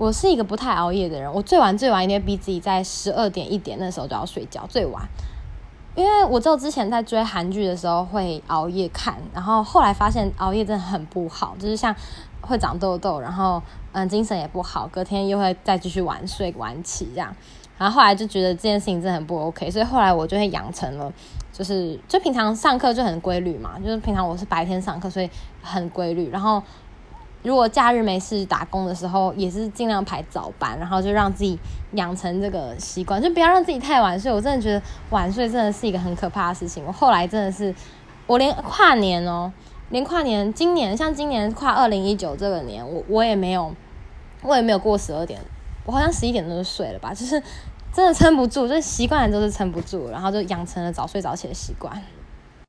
我是一个不太熬夜的人，我最晚最晚一定逼自己在十二点一点那时候就要睡觉，最晚。因为我只有之前在追韩剧的时候会熬夜看，然后后来发现熬夜真的很不好，就是像会长痘痘，然后嗯精神也不好，隔天又会再继续晚睡晚起这样。然后后来就觉得这件事情真的很不 OK，所以后来我就会养成了，就是就平常上课就很规律嘛，就是平常我是白天上课，所以很规律，然后。如果假日没事打工的时候，也是尽量排早班，然后就让自己养成这个习惯，就不要让自己太晚睡。我真的觉得晚睡真的是一个很可怕的事情。我后来真的是，我连跨年哦，连跨年，今年像今年跨二零一九这个年，我我也没有，我也没有过十二点，我好像十一点钟就睡了吧，就是真的撑不住，就习惯了都是撑不住，然后就养成了早睡早起的习惯。